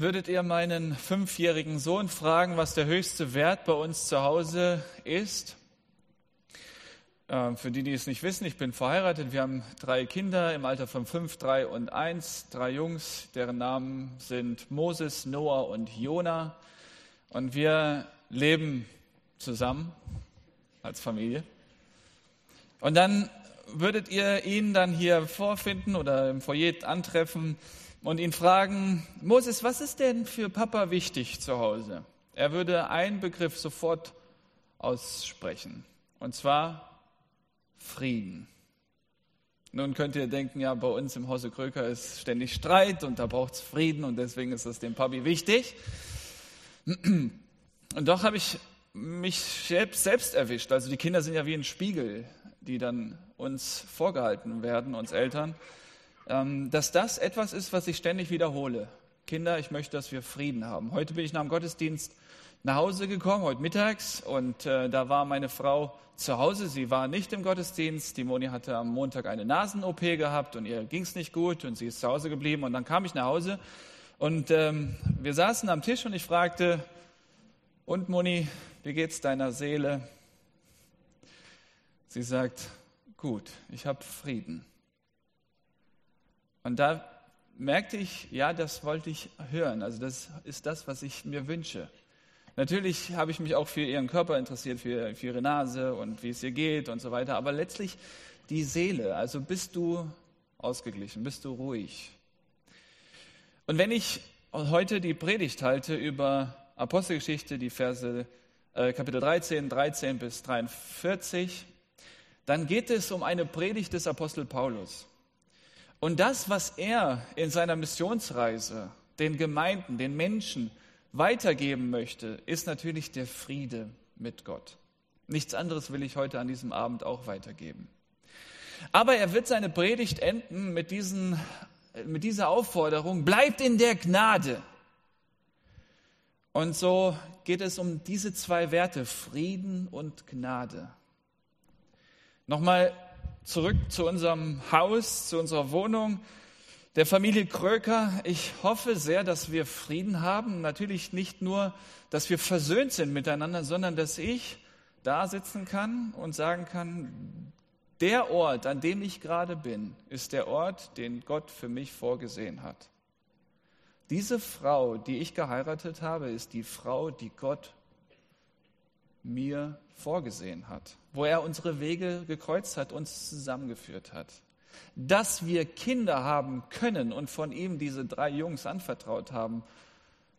Würdet ihr meinen fünfjährigen Sohn fragen, was der höchste Wert bei uns zu Hause ist? Ähm, für die, die es nicht wissen, ich bin verheiratet. Wir haben drei Kinder im Alter von fünf, drei und eins. Drei Jungs, deren Namen sind Moses, Noah und Jona. Und wir leben zusammen als Familie. Und dann würdet ihr ihn dann hier vorfinden oder im Foyer antreffen und ihn fragen, Moses, was ist denn für Papa wichtig zu Hause? Er würde einen Begriff sofort aussprechen, und zwar Frieden. Nun könnt ihr denken, ja, bei uns im Hause Kröker ist ständig Streit und da braucht es Frieden und deswegen ist es dem Papi wichtig. Und doch habe ich mich selbst erwischt. Also die Kinder sind ja wie ein Spiegel, die dann uns vorgehalten werden, uns Eltern. Ähm, dass das etwas ist, was ich ständig wiederhole. Kinder, ich möchte, dass wir Frieden haben. Heute bin ich nach dem Gottesdienst nach Hause gekommen, heute mittags, und äh, da war meine Frau zu Hause. Sie war nicht im Gottesdienst. Die Moni hatte am Montag eine Nasen-OP gehabt und ihr ging es nicht gut und sie ist zu Hause geblieben. Und dann kam ich nach Hause und ähm, wir saßen am Tisch und ich fragte, und Moni, wie geht's deiner Seele? Sie sagt, gut, ich habe Frieden. Und da merkte ich, ja, das wollte ich hören. Also das ist das, was ich mir wünsche. Natürlich habe ich mich auch für ihren Körper interessiert, für, für ihre Nase und wie es ihr geht und so weiter. Aber letztlich die Seele. Also bist du ausgeglichen, bist du ruhig. Und wenn ich heute die Predigt halte über Apostelgeschichte, die Verse äh, Kapitel 13, 13 bis 43, dann geht es um eine Predigt des Apostel Paulus. Und das, was er in seiner Missionsreise den Gemeinden, den Menschen weitergeben möchte, ist natürlich der Friede mit Gott. Nichts anderes will ich heute an diesem Abend auch weitergeben. Aber er wird seine Predigt enden mit, diesen, mit dieser Aufforderung, bleibt in der Gnade. Und so geht es um diese zwei Werte, Frieden und Gnade. Nochmal zurück zu unserem Haus, zu unserer Wohnung, der Familie Kröker. Ich hoffe sehr, dass wir Frieden haben. Natürlich nicht nur, dass wir versöhnt sind miteinander, sondern dass ich da sitzen kann und sagen kann, der Ort, an dem ich gerade bin, ist der Ort, den Gott für mich vorgesehen hat. Diese Frau, die ich geheiratet habe, ist die Frau, die Gott mir vorgesehen hat, wo er unsere Wege gekreuzt hat, uns zusammengeführt hat. Dass wir Kinder haben können und von ihm diese drei Jungs anvertraut haben,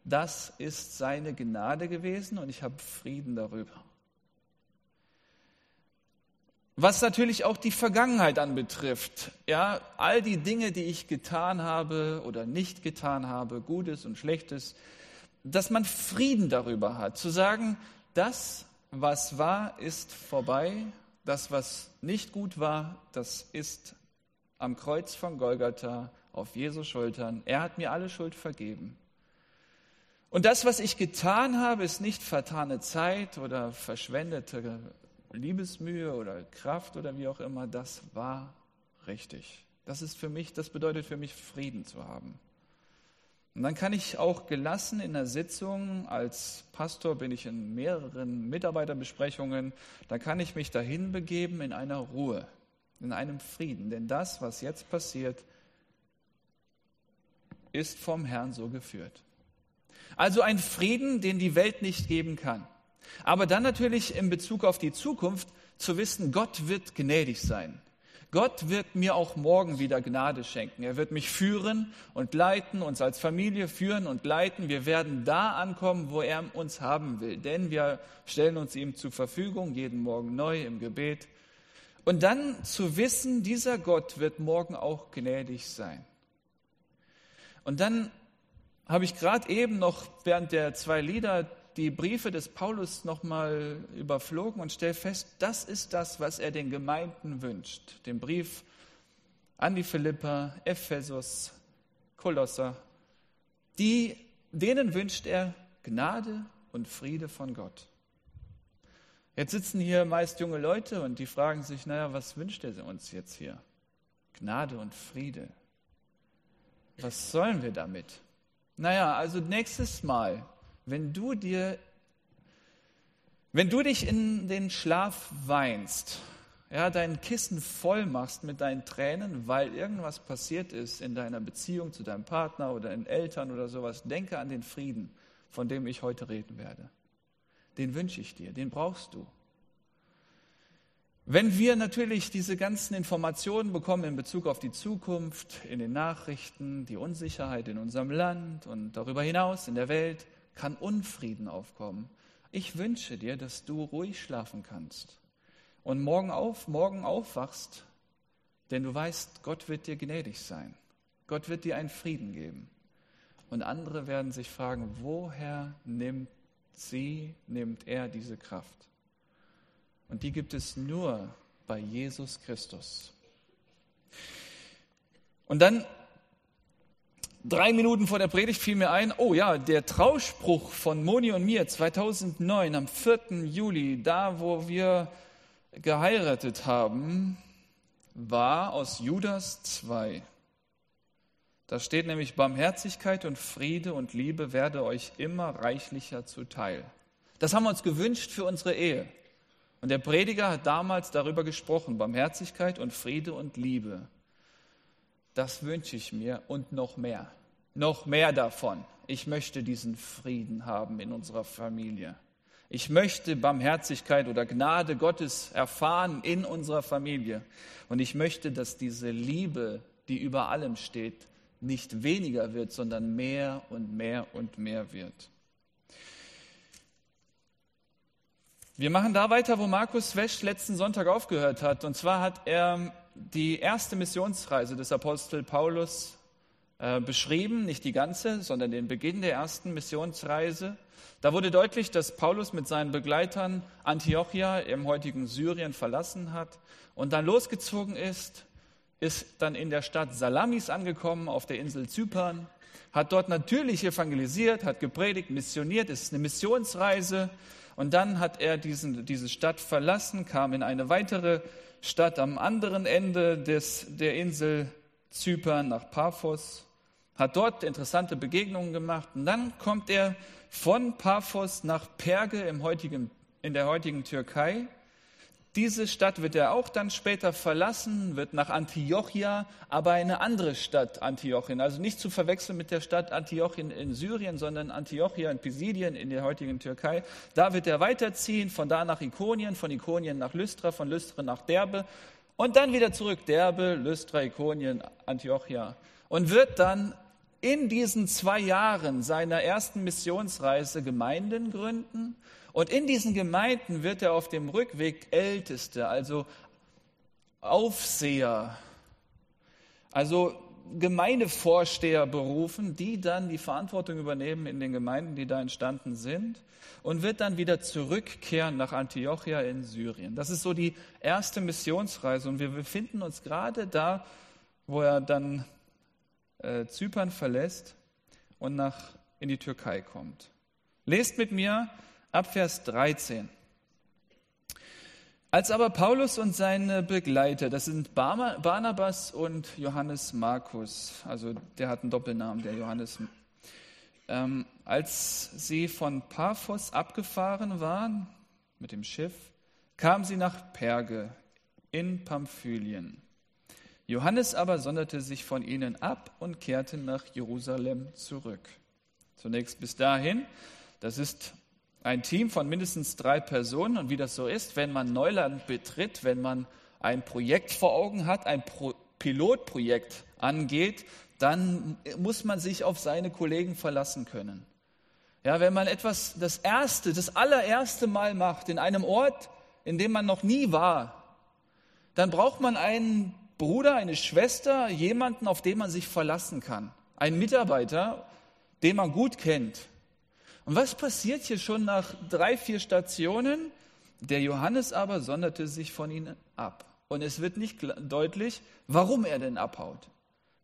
das ist seine Gnade gewesen und ich habe Frieden darüber. Was natürlich auch die Vergangenheit anbetrifft, ja, all die Dinge, die ich getan habe oder nicht getan habe, Gutes und Schlechtes, dass man Frieden darüber hat, zu sagen, das was war, ist vorbei. Das, was nicht gut war, das ist am Kreuz von Golgatha auf Jesu Schultern. Er hat mir alle Schuld vergeben. Und das, was ich getan habe, ist nicht vertane Zeit oder verschwendete Liebesmühe oder Kraft oder wie auch immer. Das war richtig. Das ist für mich, das bedeutet für mich Frieden zu haben. Und dann kann ich auch gelassen in der Sitzung, als Pastor bin ich in mehreren Mitarbeiterbesprechungen, da kann ich mich dahin begeben in einer Ruhe, in einem Frieden. Denn das, was jetzt passiert, ist vom Herrn so geführt. Also ein Frieden, den die Welt nicht geben kann. Aber dann natürlich in Bezug auf die Zukunft zu wissen, Gott wird gnädig sein. Gott wird mir auch morgen wieder Gnade schenken. Er wird mich führen und leiten, uns als Familie führen und leiten. Wir werden da ankommen, wo er uns haben will. Denn wir stellen uns ihm zur Verfügung, jeden Morgen neu im Gebet. Und dann zu wissen, dieser Gott wird morgen auch gnädig sein. Und dann habe ich gerade eben noch während der zwei Lieder die Briefe des Paulus nochmal überflogen und stelle fest, das ist das, was er den Gemeinden wünscht. Den Brief an die Philipper, Ephesus, Kolosser. Die, denen wünscht er Gnade und Friede von Gott. Jetzt sitzen hier meist junge Leute und die fragen sich, naja, was wünscht er uns jetzt hier? Gnade und Friede. Was sollen wir damit? Naja, also nächstes Mal, wenn du dir, wenn du dich in den Schlaf weinst, ja, dein Kissen voll machst mit deinen Tränen, weil irgendwas passiert ist in deiner Beziehung zu deinem Partner oder in Eltern oder sowas, denke an den Frieden, von dem ich heute reden werde. Den wünsche ich dir, den brauchst du. Wenn wir natürlich diese ganzen Informationen bekommen in Bezug auf die Zukunft, in den Nachrichten, die Unsicherheit in unserem Land und darüber hinaus in der Welt, kann Unfrieden aufkommen. Ich wünsche dir, dass du ruhig schlafen kannst und morgen auf, morgen aufwachst, denn du weißt, Gott wird dir gnädig sein. Gott wird dir einen Frieden geben. Und andere werden sich fragen, woher nimmt sie, nimmt er diese Kraft? Und die gibt es nur bei Jesus Christus. Und dann, drei Minuten vor der Predigt fiel mir ein, oh ja, der Trauspruch von Moni und mir 2009 am 4. Juli, da wo wir geheiratet haben, war aus Judas 2. Da steht nämlich, Barmherzigkeit und Friede und Liebe werde euch immer reichlicher zuteil. Das haben wir uns gewünscht für unsere Ehe. Und der Prediger hat damals darüber gesprochen, Barmherzigkeit und Friede und Liebe. Das wünsche ich mir und noch mehr. Noch mehr davon. Ich möchte diesen Frieden haben in unserer Familie. Ich möchte Barmherzigkeit oder Gnade Gottes erfahren in unserer Familie. Und ich möchte, dass diese Liebe, die über allem steht, nicht weniger wird, sondern mehr und mehr und mehr wird. Wir machen da weiter, wo Markus Wesch letzten Sonntag aufgehört hat. Und zwar hat er die erste Missionsreise des Apostel Paulus äh, beschrieben, nicht die ganze, sondern den Beginn der ersten Missionsreise. Da wurde deutlich, dass Paulus mit seinen Begleitern Antiochia im heutigen Syrien verlassen hat und dann losgezogen ist, ist dann in der Stadt Salamis angekommen, auf der Insel Zypern, hat dort natürlich evangelisiert, hat gepredigt, missioniert, es ist eine Missionsreise und dann hat er diesen, diese Stadt verlassen, kam in eine weitere Stadt am anderen Ende des, der Insel Zypern nach Paphos, hat dort interessante Begegnungen gemacht. Und dann kommt er von Paphos nach Perge im heutigen, in der heutigen Türkei diese Stadt wird er auch dann später verlassen, wird nach Antiochia, aber eine andere Stadt Antiochien. Also nicht zu verwechseln mit der Stadt Antiochien in Syrien, sondern Antiochia in Pisidien in der heutigen Türkei. Da wird er weiterziehen, von da nach Ikonien, von Ikonien nach Lystra, von Lystra nach Derbe und dann wieder zurück. Derbe, Lystra, Ikonien, Antiochia. Und wird dann in diesen zwei Jahren seiner ersten Missionsreise Gemeinden gründen und in diesen Gemeinden wird er auf dem Rückweg Älteste, also Aufseher, also Gemeindevorsteher berufen, die dann die Verantwortung übernehmen in den Gemeinden, die da entstanden sind, und wird dann wieder zurückkehren nach Antiochia in Syrien. Das ist so die erste Missionsreise und wir befinden uns gerade da, wo er dann äh, Zypern verlässt und nach, in die Türkei kommt. Lest mit mir ab Vers 13. Als aber Paulus und seine Begleiter, das sind Barnabas und Johannes Markus, also der hat einen Doppelnamen, der Johannes, ähm, als sie von Paphos abgefahren waren mit dem Schiff, kamen sie nach Perge in Pamphylien. Johannes aber sonderte sich von ihnen ab und kehrte nach Jerusalem zurück. Zunächst bis dahin, das ist ein Team von mindestens drei Personen. Und wie das so ist, wenn man Neuland betritt, wenn man ein Projekt vor Augen hat, ein Pro Pilotprojekt angeht, dann muss man sich auf seine Kollegen verlassen können. Ja, wenn man etwas das erste, das allererste Mal macht in einem Ort, in dem man noch nie war, dann braucht man einen Bruder, eine Schwester, jemanden, auf den man sich verlassen kann. Einen Mitarbeiter, den man gut kennt. Und was passiert hier schon nach drei, vier Stationen? Der Johannes aber sonderte sich von ihnen ab. Und es wird nicht deutlich, warum er denn abhaut.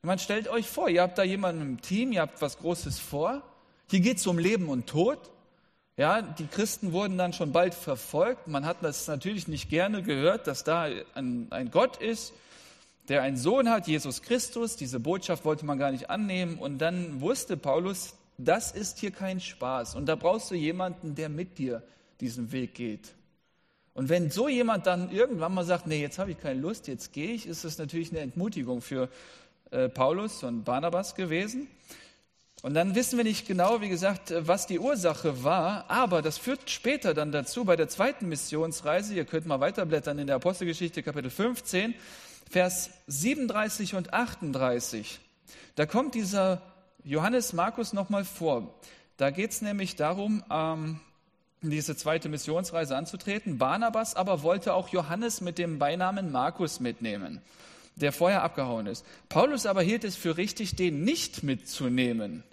Man stellt euch vor, ihr habt da jemanden im Team, ihr habt was Großes vor. Hier geht es um Leben und Tod. Ja, die Christen wurden dann schon bald verfolgt. Man hat das natürlich nicht gerne gehört, dass da ein, ein Gott ist, der einen Sohn hat, Jesus Christus. Diese Botschaft wollte man gar nicht annehmen. Und dann wusste Paulus, Das ist hier kein Spaß. Und da brauchst du jemanden, der mit dir diesen Weg geht. Und wenn so jemand dann irgendwann mal sagt, nee, jetzt habe ich keine Lust, jetzt gehe ich, ist das natürlich eine Entmutigung für äh, Paulus und Barnabas gewesen. Und dann wissen wir nicht genau, wie gesagt, was die Ursache war, aber das führt später dann dazu bei der zweiten Missionsreise, ihr könnt mal weiterblättern in der Apostelgeschichte Kapitel 15, Vers 37 und 38. Da kommt dieser Johannes Markus nochmal vor. Da geht es nämlich darum, ähm, diese zweite Missionsreise anzutreten. Barnabas aber wollte auch Johannes mit dem Beinamen Markus mitnehmen, der vorher abgehauen ist. Paulus aber hielt es für richtig, den nicht mitzunehmen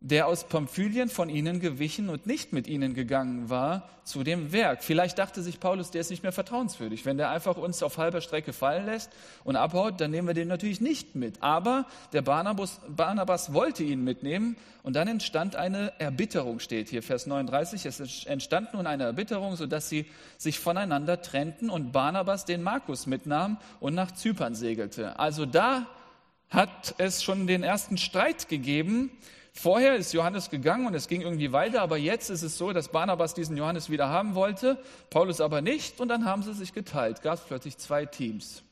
der aus Pamphylien von ihnen gewichen und nicht mit ihnen gegangen war zu dem Werk. Vielleicht dachte sich Paulus, der ist nicht mehr vertrauenswürdig. Wenn der einfach uns auf halber Strecke fallen lässt und abhaut, dann nehmen wir den natürlich nicht mit. Aber der Barnabas, Barnabas wollte ihn mitnehmen und dann entstand eine Erbitterung, steht hier, Vers 39. Es entstand nun eine Erbitterung, sodass sie sich voneinander trennten und Barnabas den Markus mitnahm und nach Zypern segelte. Also da hat es schon den ersten Streit gegeben Vorher ist Johannes gegangen und es ging irgendwie weiter, aber jetzt ist es so, dass Barnabas diesen Johannes wieder haben wollte, Paulus aber nicht und dann haben sie sich geteilt. Gab es plötzlich zwei Teams.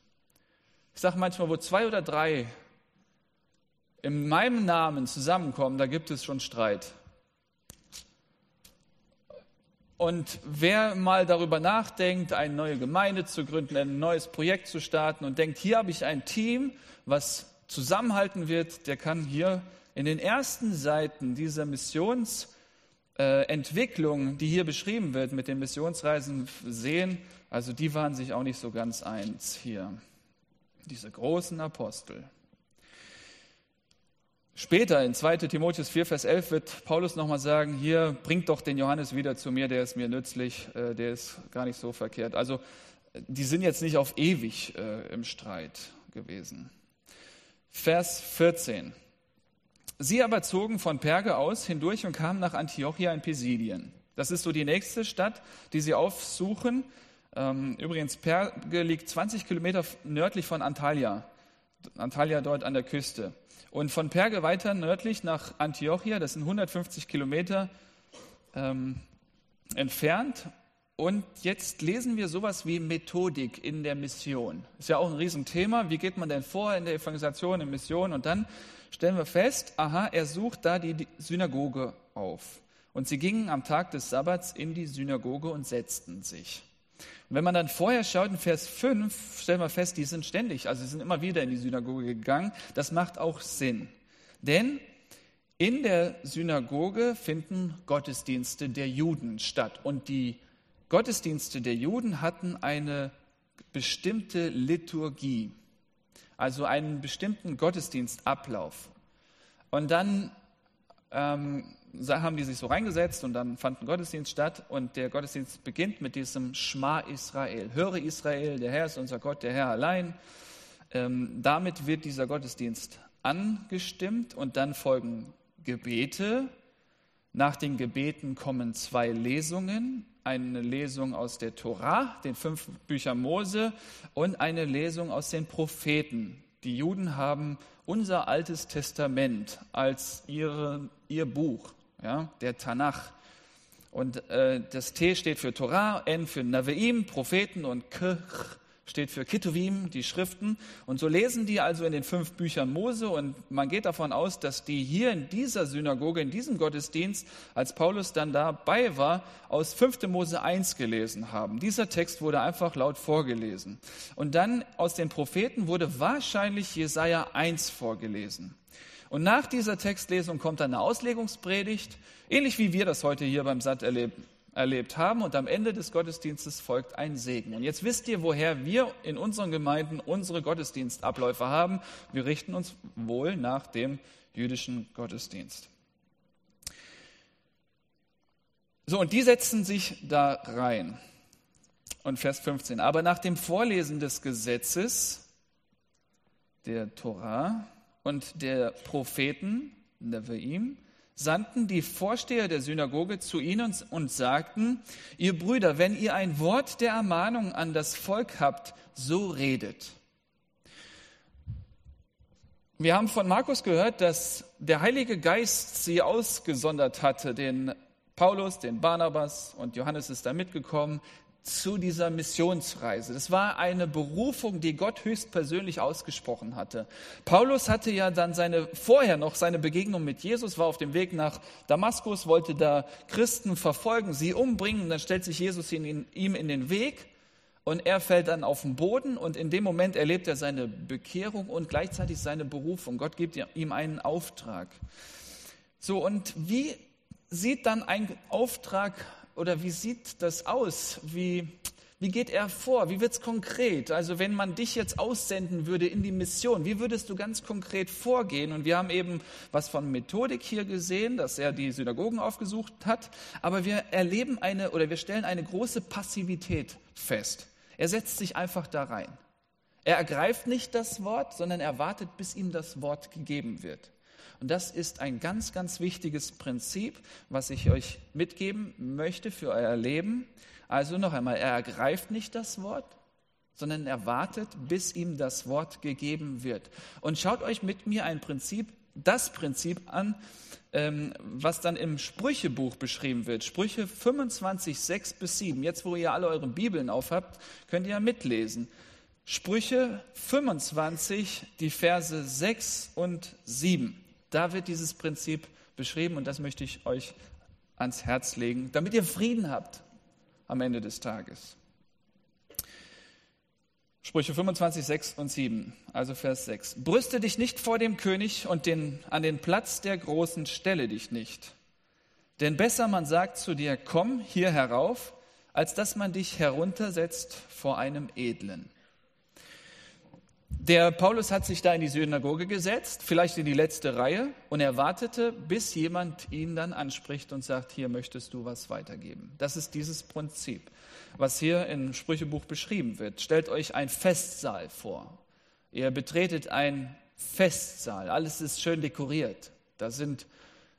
Ich sage manchmal, wo zwei oder drei in meinem Namen zusammenkommen, da gibt es schon Streit. Und wer mal darüber nachdenkt, eine neue Gemeinde zu gründen, ein neues Projekt zu starten und denkt, hier habe ich ein Team, was zusammenhalten wird, der kann hier in den ersten Seiten dieser Missionsentwicklung, die hier beschrieben wird mit den Missionsreisen, sehen, also die waren sich auch nicht so ganz eins hier, diese großen Apostel. Später in 2 Timotheus 4, Vers 11 wird Paulus nochmal sagen, hier bringt doch den Johannes wieder zu mir, der ist mir nützlich, äh, der ist gar nicht so verkehrt. Also die sind jetzt nicht auf ewig äh, im Streit gewesen. Vers 14. Sie aber zogen von Perge aus hindurch und kamen nach Antiochia in Pisidien. Das ist so die nächste Stadt, die sie aufsuchen. Ähm, übrigens, Perge liegt 20 Kilometer nördlich von Antalya. Antalya dort an der Küste. Und von Perge weiter nördlich nach Antiochia, das sind 150 Kilometer ähm, entfernt. Und jetzt lesen wir sowas wie Methodik in der Mission. Ist ja auch ein Riesenthema. Wie geht man denn vor in der Evangelisation, in Mission? Und dann stellen wir fest, aha, er sucht da die Synagoge auf. Und sie gingen am Tag des Sabbats in die Synagoge und setzten sich. Und wenn man dann vorher schaut, in Vers 5, stellen wir fest, die sind ständig, also sie sind immer wieder in die Synagoge gegangen. Das macht auch Sinn. Denn in der Synagoge finden Gottesdienste der Juden statt. Und die Gottesdienste der Juden hatten eine bestimmte Liturgie also einen bestimmten Gottesdienstablauf. Und dann ähm, haben die sich so reingesetzt und dann fand ein Gottesdienst statt und der Gottesdienst beginnt mit diesem Schma Israel. Höre Israel, der Herr ist unser Gott, der Herr allein. Ähm, damit wird dieser Gottesdienst angestimmt und dann folgen Gebete. Nach den Gebeten kommen zwei Lesungen eine Lesung aus der Tora, den fünf Büchern Mose, und eine Lesung aus den Propheten. Die Juden haben unser Altes Testament als ihre, ihr Buch, ja, der Tanach. Und äh, das T steht für Torah, N für Naveim, Propheten und K steht für Kittuvim, die Schriften. Und so lesen die also in den fünf Büchern Mose und man geht davon aus, dass die hier in dieser Synagoge, in diesem Gottesdienst, als Paulus dann dabei war, aus 5. Mose 1 gelesen haben. Dieser Text wurde einfach laut vorgelesen. Und dann aus den Propheten wurde wahrscheinlich Jesaja 1 vorgelesen. Und nach dieser Textlesung kommt dann eine Auslegungspredigt, ähnlich wie wir das heute hier beim Satt erleben erlebt haben. Und am Ende des Gottesdienstes folgt ein Segen. Und jetzt wisst ihr, woher wir in unseren Gemeinden unsere Gottesdienstabläufe haben. Wir richten uns wohl nach dem jüdischen Gottesdienst. So, und die setzen sich da rein. Und Vers 15. Aber nach dem Vorlesen des Gesetzes, der Torah und der Propheten, Nevi'im, sandten die Vorsteher der Synagoge zu ihnen und sagten, ihr Brüder, wenn ihr ein Wort der Ermahnung an das Volk habt, so redet. Wir haben von Markus gehört, dass der Heilige Geist sie ausgesondert hatte, den Paulus, den Barnabas und Johannes ist da mitgekommen, zu dieser Missionsreise. Das war eine Berufung, die Gott höchstpersönlich ausgesprochen hatte. Paulus hatte ja dann seine, vorher noch seine Begegnung mit Jesus, war auf dem Weg nach Damaskus, wollte da Christen verfolgen, sie umbringen. Dann stellt sich Jesus in, ihm in den Weg und er fällt dann auf den Boden und in dem Moment erlebt er seine Bekehrung und gleichzeitig seine Berufung. Gott gibt ihm einen Auftrag. So, und wie sieht dann ein Auftrag oder wie sieht das aus? Wie, wie geht er vor? Wie wird es konkret? Also wenn man dich jetzt aussenden würde in die Mission, wie würdest du ganz konkret vorgehen? Und wir haben eben was von Methodik hier gesehen, dass er die Synagogen aufgesucht hat, aber wir erleben eine oder wir stellen eine große Passivität fest. Er setzt sich einfach da rein. Er ergreift nicht das Wort, sondern er wartet, bis ihm das Wort gegeben wird. Und das ist ein ganz, ganz wichtiges Prinzip, was ich euch mitgeben möchte für euer Leben. Also noch einmal, er ergreift nicht das Wort, sondern er wartet, bis ihm das Wort gegeben wird. Und schaut euch mit mir ein Prinzip, das Prinzip an, ähm, was dann im Sprüchebuch beschrieben wird. Sprüche 25, 6 bis 7. Jetzt, wo ihr alle eure Bibeln aufhabt, könnt ihr ja mitlesen. Sprüche 25, die Verse 6 und 7. Da wird dieses Prinzip beschrieben und das möchte ich euch ans Herz legen, damit ihr Frieden habt am Ende des Tages. Sprüche 25, 6 und 7, also Vers 6. Brüste dich nicht vor dem König und den, an den Platz der Großen stelle dich nicht. Denn besser man sagt zu dir, komm hier herauf, als dass man dich heruntersetzt vor einem Edlen. Der Paulus hat sich da in die Synagoge gesetzt, vielleicht in die letzte Reihe, und er wartete, bis jemand ihn dann anspricht und sagt, hier möchtest du was weitergeben. Das ist dieses Prinzip, was hier im Sprüchebuch beschrieben wird. Stellt euch ein Festsaal vor. Ihr betretet einen Festsaal, alles ist schön dekoriert. Da sind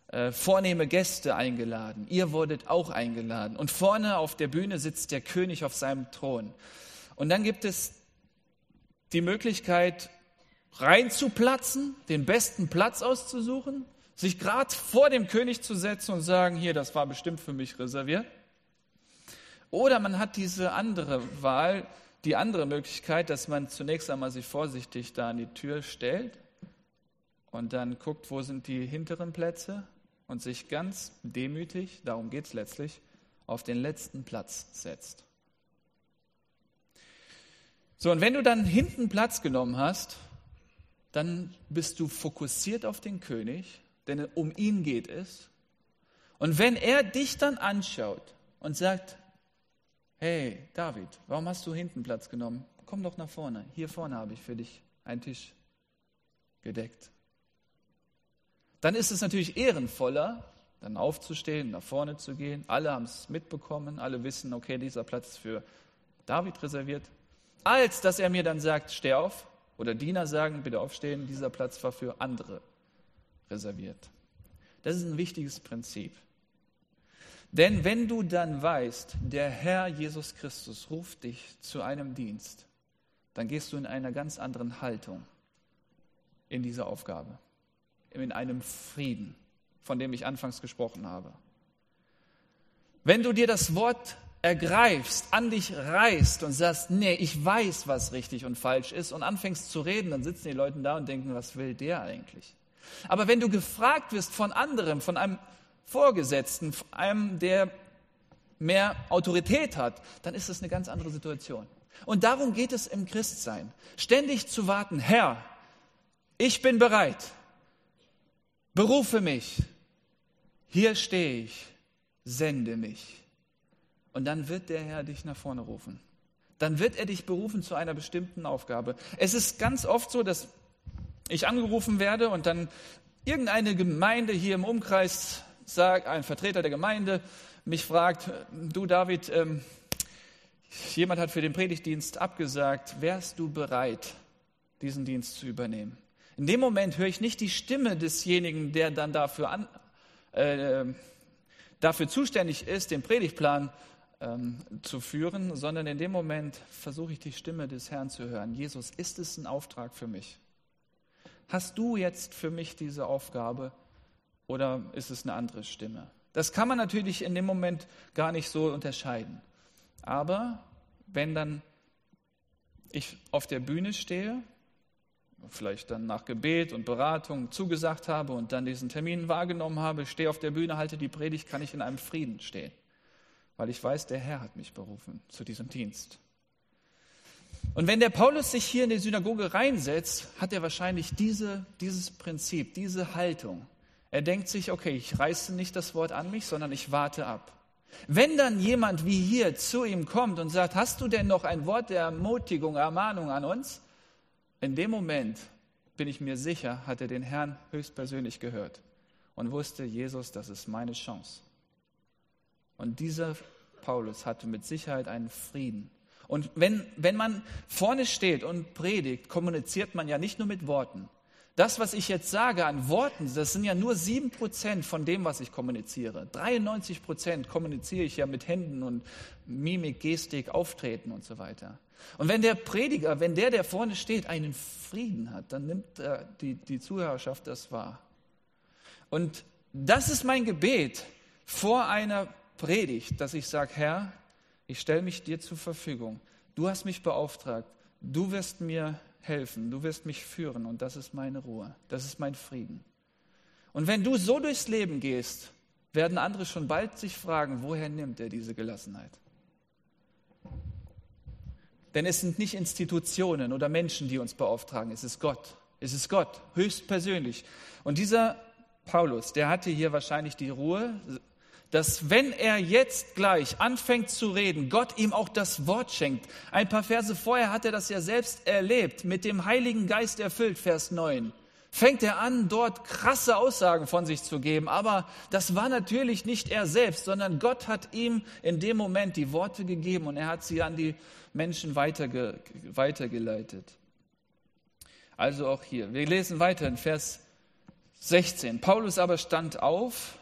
äh, vornehme Gäste eingeladen. Ihr wurdet auch eingeladen. Und vorne auf der Bühne sitzt der König auf seinem Thron. Und dann gibt es die Möglichkeit, reinzuplatzen, den besten Platz auszusuchen, sich gerade vor dem König zu setzen und sagen, hier, das war bestimmt für mich reserviert. Oder man hat diese andere Wahl, die andere Möglichkeit, dass man zunächst einmal sich vorsichtig da an die Tür stellt und dann guckt, wo sind die hinteren Plätze und sich ganz demütig, darum geht es letztlich, auf den letzten Platz setzt. So, und wenn du dann hinten Platz genommen hast, dann bist du fokussiert auf den König, denn um ihn geht es. Und wenn er dich dann anschaut und sagt, hey David, warum hast du hinten Platz genommen? Komm doch nach vorne. Hier vorne habe ich für dich einen Tisch gedeckt. Dann ist es natürlich ehrenvoller, dann aufzustehen, nach vorne zu gehen. Alle haben es mitbekommen, alle wissen, okay, dieser Platz ist für David reserviert als dass er mir dann sagt, steh auf, oder Diener sagen, bitte aufstehen, dieser Platz war für andere reserviert. Das ist ein wichtiges Prinzip. Denn wenn du dann weißt, der Herr Jesus Christus ruft dich zu einem Dienst, dann gehst du in einer ganz anderen Haltung in diese Aufgabe, in einem Frieden, von dem ich anfangs gesprochen habe. Wenn du dir das Wort ergreifst, an dich reißt und sagst, nee, ich weiß, was richtig und falsch ist und anfängst zu reden, dann sitzen die Leute da und denken, was will der eigentlich? Aber wenn du gefragt wirst von anderem, von einem Vorgesetzten, von einem, der mehr Autorität hat, dann ist das eine ganz andere Situation. Und darum geht es im Christsein. Ständig zu warten, Herr, ich bin bereit, berufe mich, hier stehe ich, sende mich. Und dann wird der Herr dich nach vorne rufen. Dann wird er dich berufen zu einer bestimmten Aufgabe. Es ist ganz oft so, dass ich angerufen werde und dann irgendeine Gemeinde hier im Umkreis sagt, ein Vertreter der Gemeinde mich fragt, du David, ähm, jemand hat für den Predigtdienst abgesagt, wärst du bereit, diesen Dienst zu übernehmen? In dem Moment höre ich nicht die Stimme desjenigen, der dann dafür, an, äh, dafür zuständig ist, den Predigtplan ähm, zu führen, sondern in dem Moment versuche ich die Stimme des Herrn zu hören. Jesus, ist es ein Auftrag für mich? Hast du jetzt für mich diese Aufgabe? oder ist es eine andere Stimme? Das kann man natürlich in dem Moment gar nicht so unterscheiden. Aber wenn dann ich auf der Bühne stehe, vielleicht dann nach Gebet und Beratung zugesagt habe und dann diesen Termin wahrgenommen habe, stehe auf der Bühne, halte die Predigt, kann ich in einem Frieden stehen, weil ich weiß, der Herr hat mich berufen zu diesem Dienst. Und wenn der Paulus sich hier in die Synagoge reinsetzt, hat er wahrscheinlich diese, dieses Prinzip, diese Haltung. Er denkt sich, okay, ich reiße nicht das Wort an mich, sondern ich warte ab. Wenn dann jemand wie hier zu ihm kommt und sagt, hast du denn noch ein Wort der Ermutigung, Ermahnung an uns? In dem Moment, bin ich mir sicher, hat er den Herrn höchstpersönlich gehört und wusste, Jesus, das ist meine Chance. Und dieser Paulus hatte mit Sicherheit einen Frieden. Und wenn, wenn man vorne steht und predigt, kommuniziert man ja nicht nur mit Worten, das, was ich jetzt sage an Worten, das sind ja nur sieben Prozent von dem, was ich kommuniziere. 93 Prozent kommuniziere ich ja mit Händen und Mimik, Gestik, Auftreten und so weiter. Und wenn der Prediger, wenn der, der vorne steht, einen Frieden hat, dann nimmt äh, die, die Zuhörerschaft das wahr. Und das ist mein Gebet vor einer Predigt, dass ich sage, Herr, ich stelle mich dir zur Verfügung. Du hast mich beauftragt. Du wirst mir helfen, du wirst mich führen und das ist meine Ruhe, das ist mein Frieden. Und wenn du so durchs Leben gehst, werden andere schon bald sich fragen, woher nimmt er diese Gelassenheit? Denn es sind nicht Institutionen oder Menschen, die uns beauftragen, es ist Gott. Es ist Gott, höchstpersönlich. Und dieser Paulus, der hatte hier wahrscheinlich die Ruhe, dass wenn er jetzt gleich anfängt zu reden, Gott ihm auch das Wort schenkt. Ein paar Verse vorher hat er das ja selbst erlebt, mit dem Heiligen Geist erfüllt, Vers 9. Fängt er an, dort krasse Aussagen von sich zu geben, aber das war natürlich nicht er selbst, sondern Gott hat ihm in dem Moment die Worte gegeben und er hat sie an die Menschen weiterge weitergeleitet. Also auch hier. Wir lesen weiter in Vers 16. Paulus aber stand auf,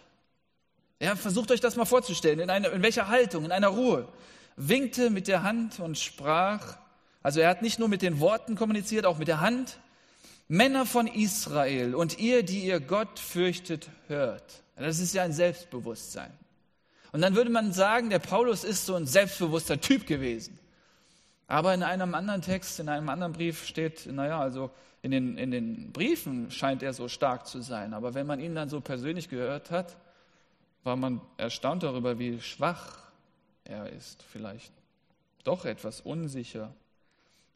ja, versucht euch das mal vorzustellen, in, einer, in welcher Haltung, in einer Ruhe. Winkte mit der Hand und sprach, also er hat nicht nur mit den Worten kommuniziert, auch mit der Hand. Männer von Israel und ihr, die ihr Gott fürchtet, hört. Das ist ja ein Selbstbewusstsein. Und dann würde man sagen, der Paulus ist so ein selbstbewusster Typ gewesen. Aber in einem anderen Text, in einem anderen Brief steht, naja, also in den, in den Briefen scheint er so stark zu sein. Aber wenn man ihn dann so persönlich gehört hat, war man erstaunt darüber, wie schwach er ist, vielleicht doch etwas unsicher.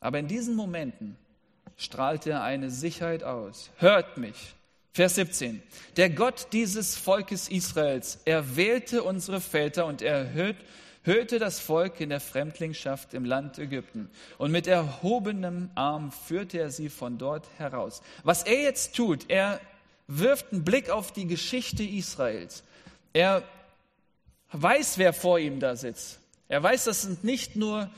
Aber in diesen Momenten strahlt er eine Sicherheit aus. Hört mich. Vers 17. Der Gott dieses Volkes Israels erwählte unsere Väter und erhöht, hörte das Volk in der Fremdlingschaft im Land Ägypten. Und mit erhobenem Arm führte er sie von dort heraus. Was er jetzt tut, er wirft einen Blick auf die Geschichte Israels. Er weiß, wer vor ihm da sitzt. Er weiß, das sind nicht nur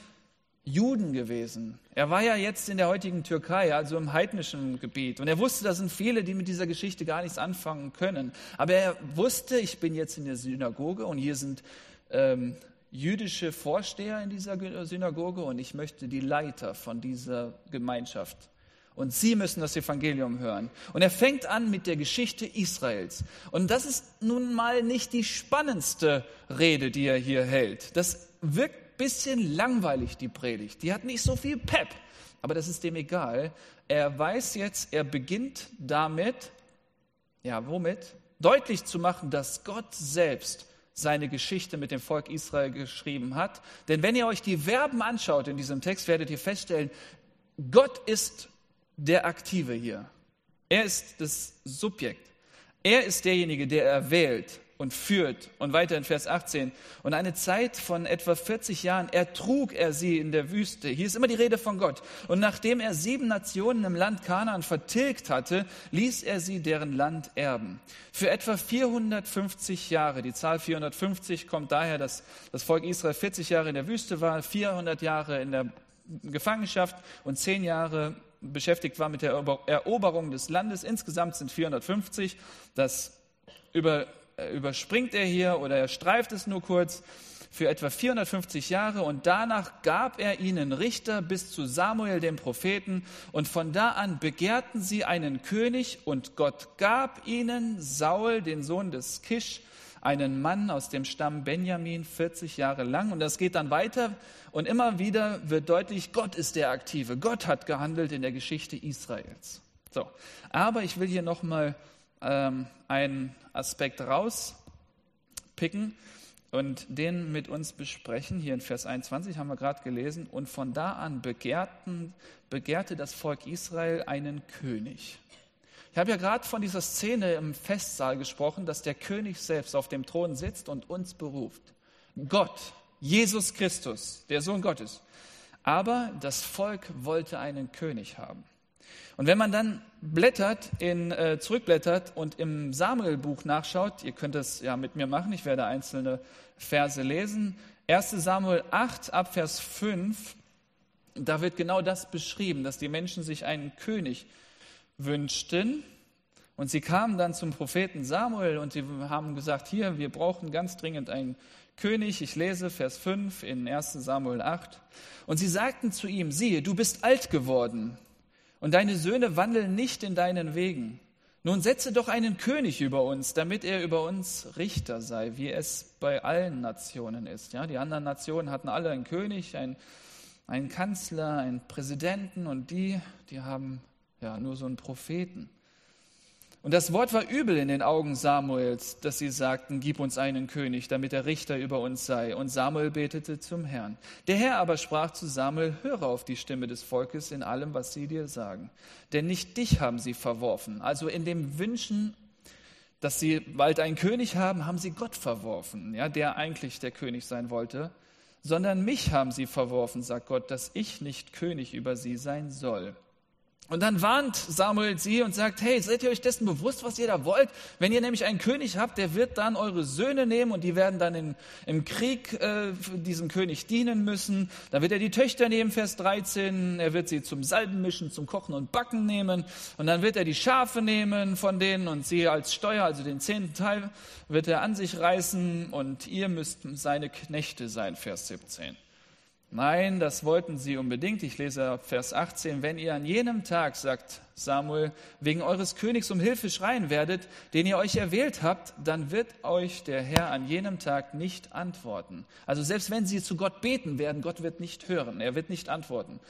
Juden gewesen. Er war ja jetzt in der heutigen Türkei, also im heidnischen Gebiet. Und er wusste, da sind viele, die mit dieser Geschichte gar nichts anfangen können. Aber er wusste, ich bin jetzt in der Synagoge und hier sind ähm, jüdische Vorsteher in dieser Synagoge und ich möchte die Leiter von dieser Gemeinschaft und sie müssen das Evangelium hören. Und er fängt an mit der Geschichte Israels. Und das ist nun mal nicht die spannendste Rede, die er hier hält. Das wirkt ein bisschen langweilig, die Predigt. Die hat nicht so viel Pep. Aber das ist dem egal. Er weiß jetzt, er beginnt damit, ja, womit? Deutlich zu machen, dass Gott selbst seine Geschichte mit dem Volk Israel geschrieben hat. Denn wenn ihr euch die Verben anschaut in diesem Text, werdet ihr feststellen, Gott ist der Aktive hier. Er ist das Subjekt. Er ist derjenige, der erwählt und führt. Und weiter in Vers 18. Und eine Zeit von etwa 40 Jahren ertrug er sie in der Wüste. Hier ist immer die Rede von Gott. Und nachdem er sieben Nationen im Land Kanaan vertilgt hatte, ließ er sie deren Land erben. Für etwa 450 Jahre. Die Zahl 450 kommt daher, dass das Volk Israel 40 Jahre in der Wüste war, 400 Jahre in der Gefangenschaft und 10 Jahre beschäftigt war mit der Eroberung des Landes. Insgesamt sind 450. Das über, äh, überspringt er hier oder er streift es nur kurz. für etwa 450 Jahre und danach gab er ihnen Richter bis zu Samuel dem Propheten und von da an begehrten sie einen König und Gott gab ihnen Saul, den Sohn des Kisch, einen Mann aus dem Stamm Benjamin 40 Jahre lang. Und das geht dann weiter und immer wieder wird deutlich, Gott ist der Aktive. Gott hat gehandelt in der Geschichte Israels. So, aber ich will hier nochmal ähm, einen Aspekt rauspicken und den mit uns besprechen. Hier in Vers 21 haben wir gerade gelesen. Und von da an begehrten, begehrte das Volk Israel einen König. Ich habe ja gerade von dieser Szene im Festsaal gesprochen, dass der König selbst auf dem Thron sitzt und uns beruft. Gott, Jesus Christus, der Sohn Gottes. Aber das Volk wollte einen König haben. Und wenn man dann blättert, in, äh, zurückblättert und im Samuel-Buch nachschaut, ihr könnt es ja mit mir machen, ich werde einzelne Verse lesen. 1 Samuel 8 ab Vers 5, da wird genau das beschrieben, dass die Menschen sich einen König wünschten. Und sie kamen dann zum Propheten Samuel und sie haben gesagt, hier, wir brauchen ganz dringend einen König. Ich lese Vers 5 in 1 Samuel 8. Und sie sagten zu ihm, siehe, du bist alt geworden und deine Söhne wandeln nicht in deinen Wegen. Nun setze doch einen König über uns, damit er über uns Richter sei, wie es bei allen Nationen ist. Ja, die anderen Nationen hatten alle einen König, einen, einen Kanzler, einen Präsidenten und die, die haben ja, nur so einen Propheten. Und das Wort war übel in den Augen Samuels, dass sie sagten, gib uns einen König, damit der Richter über uns sei. Und Samuel betete zum Herrn. Der Herr aber sprach zu Samuel, höre auf die Stimme des Volkes in allem, was sie dir sagen. Denn nicht dich haben sie verworfen. Also in dem Wünschen, dass sie bald einen König haben, haben sie Gott verworfen, ja, der eigentlich der König sein wollte. Sondern mich haben sie verworfen, sagt Gott, dass ich nicht König über sie sein soll. Und dann warnt Samuel sie und sagt, hey, seid ihr euch dessen bewusst, was ihr da wollt? Wenn ihr nämlich einen König habt, der wird dann eure Söhne nehmen und die werden dann in, im Krieg äh, diesem König dienen müssen. Da wird er die Töchter nehmen, Vers 13. Er wird sie zum Salben mischen, zum Kochen und Backen nehmen. Und dann wird er die Schafe nehmen von denen und sie als Steuer, also den zehnten Teil, wird er an sich reißen und ihr müsst seine Knechte sein, Vers 17. Nein, das wollten sie unbedingt. Ich lese Vers 18. Wenn ihr an jenem Tag, sagt Samuel, wegen eures Königs um Hilfe schreien werdet, den ihr euch erwählt habt, dann wird euch der Herr an jenem Tag nicht antworten. Also selbst wenn sie zu Gott beten werden, Gott wird nicht hören, er wird nicht antworten.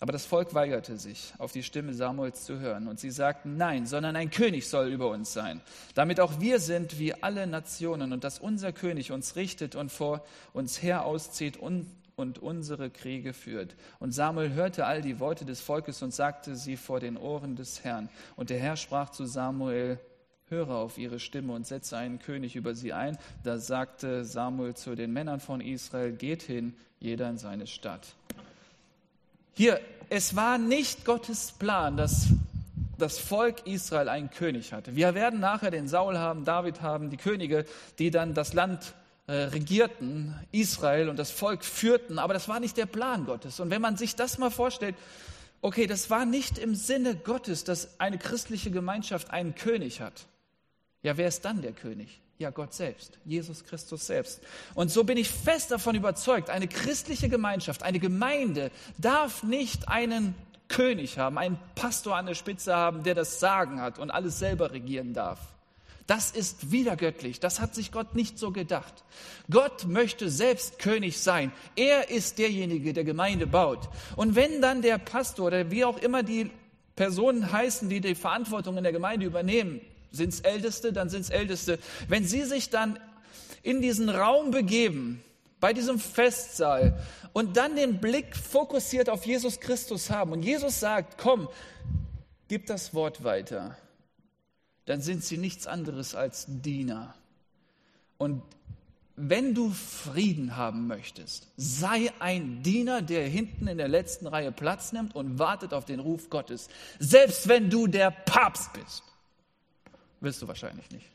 Aber das Volk weigerte sich, auf die Stimme Samuels zu hören. Und sie sagten, nein, sondern ein König soll über uns sein, damit auch wir sind wie alle Nationen und dass unser König uns richtet und vor uns her auszieht und und unsere Kriege führt. Und Samuel hörte all die Worte des Volkes und sagte sie vor den Ohren des Herrn. Und der Herr sprach zu Samuel, höre auf ihre Stimme und setze einen König über sie ein. Da sagte Samuel zu den Männern von Israel, geht hin, jeder in seine Stadt. Hier, es war nicht Gottes Plan, dass das Volk Israel einen König hatte. Wir werden nachher den Saul haben, David haben, die Könige, die dann das Land regierten, Israel und das Volk führten, aber das war nicht der Plan Gottes. Und wenn man sich das mal vorstellt, okay, das war nicht im Sinne Gottes, dass eine christliche Gemeinschaft einen König hat. Ja, wer ist dann der König? Ja, Gott selbst, Jesus Christus selbst. Und so bin ich fest davon überzeugt, eine christliche Gemeinschaft, eine Gemeinde darf nicht einen König haben, einen Pastor an der Spitze haben, der das Sagen hat und alles selber regieren darf. Das ist wiedergöttlich. Das hat sich Gott nicht so gedacht. Gott möchte selbst König sein. Er ist derjenige, der Gemeinde baut. Und wenn dann der Pastor oder wie auch immer die Personen heißen, die die Verantwortung in der Gemeinde übernehmen, sind es Älteste, dann sind es Älteste. Wenn sie sich dann in diesen Raum begeben, bei diesem Festsaal und dann den Blick fokussiert auf Jesus Christus haben und Jesus sagt, komm, gib das Wort weiter dann sind sie nichts anderes als Diener. Und wenn du Frieden haben möchtest, sei ein Diener, der hinten in der letzten Reihe Platz nimmt und wartet auf den Ruf Gottes. Selbst wenn du der Papst bist. Willst du wahrscheinlich nicht.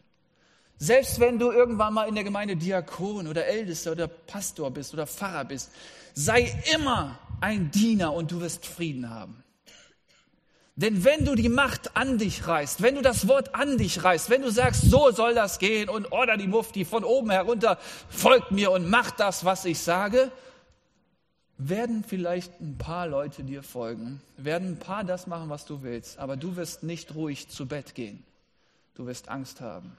Selbst wenn du irgendwann mal in der Gemeinde Diakon oder Ältester oder Pastor bist oder Pfarrer bist, sei immer ein Diener und du wirst Frieden haben. Denn wenn du die Macht an dich reißt, wenn du das Wort an dich reißt, wenn du sagst, so soll das gehen und order die Mufti von oben herunter, folgt mir und macht das, was ich sage, werden vielleicht ein paar Leute dir folgen, werden ein paar das machen, was du willst, aber du wirst nicht ruhig zu Bett gehen. Du wirst Angst haben.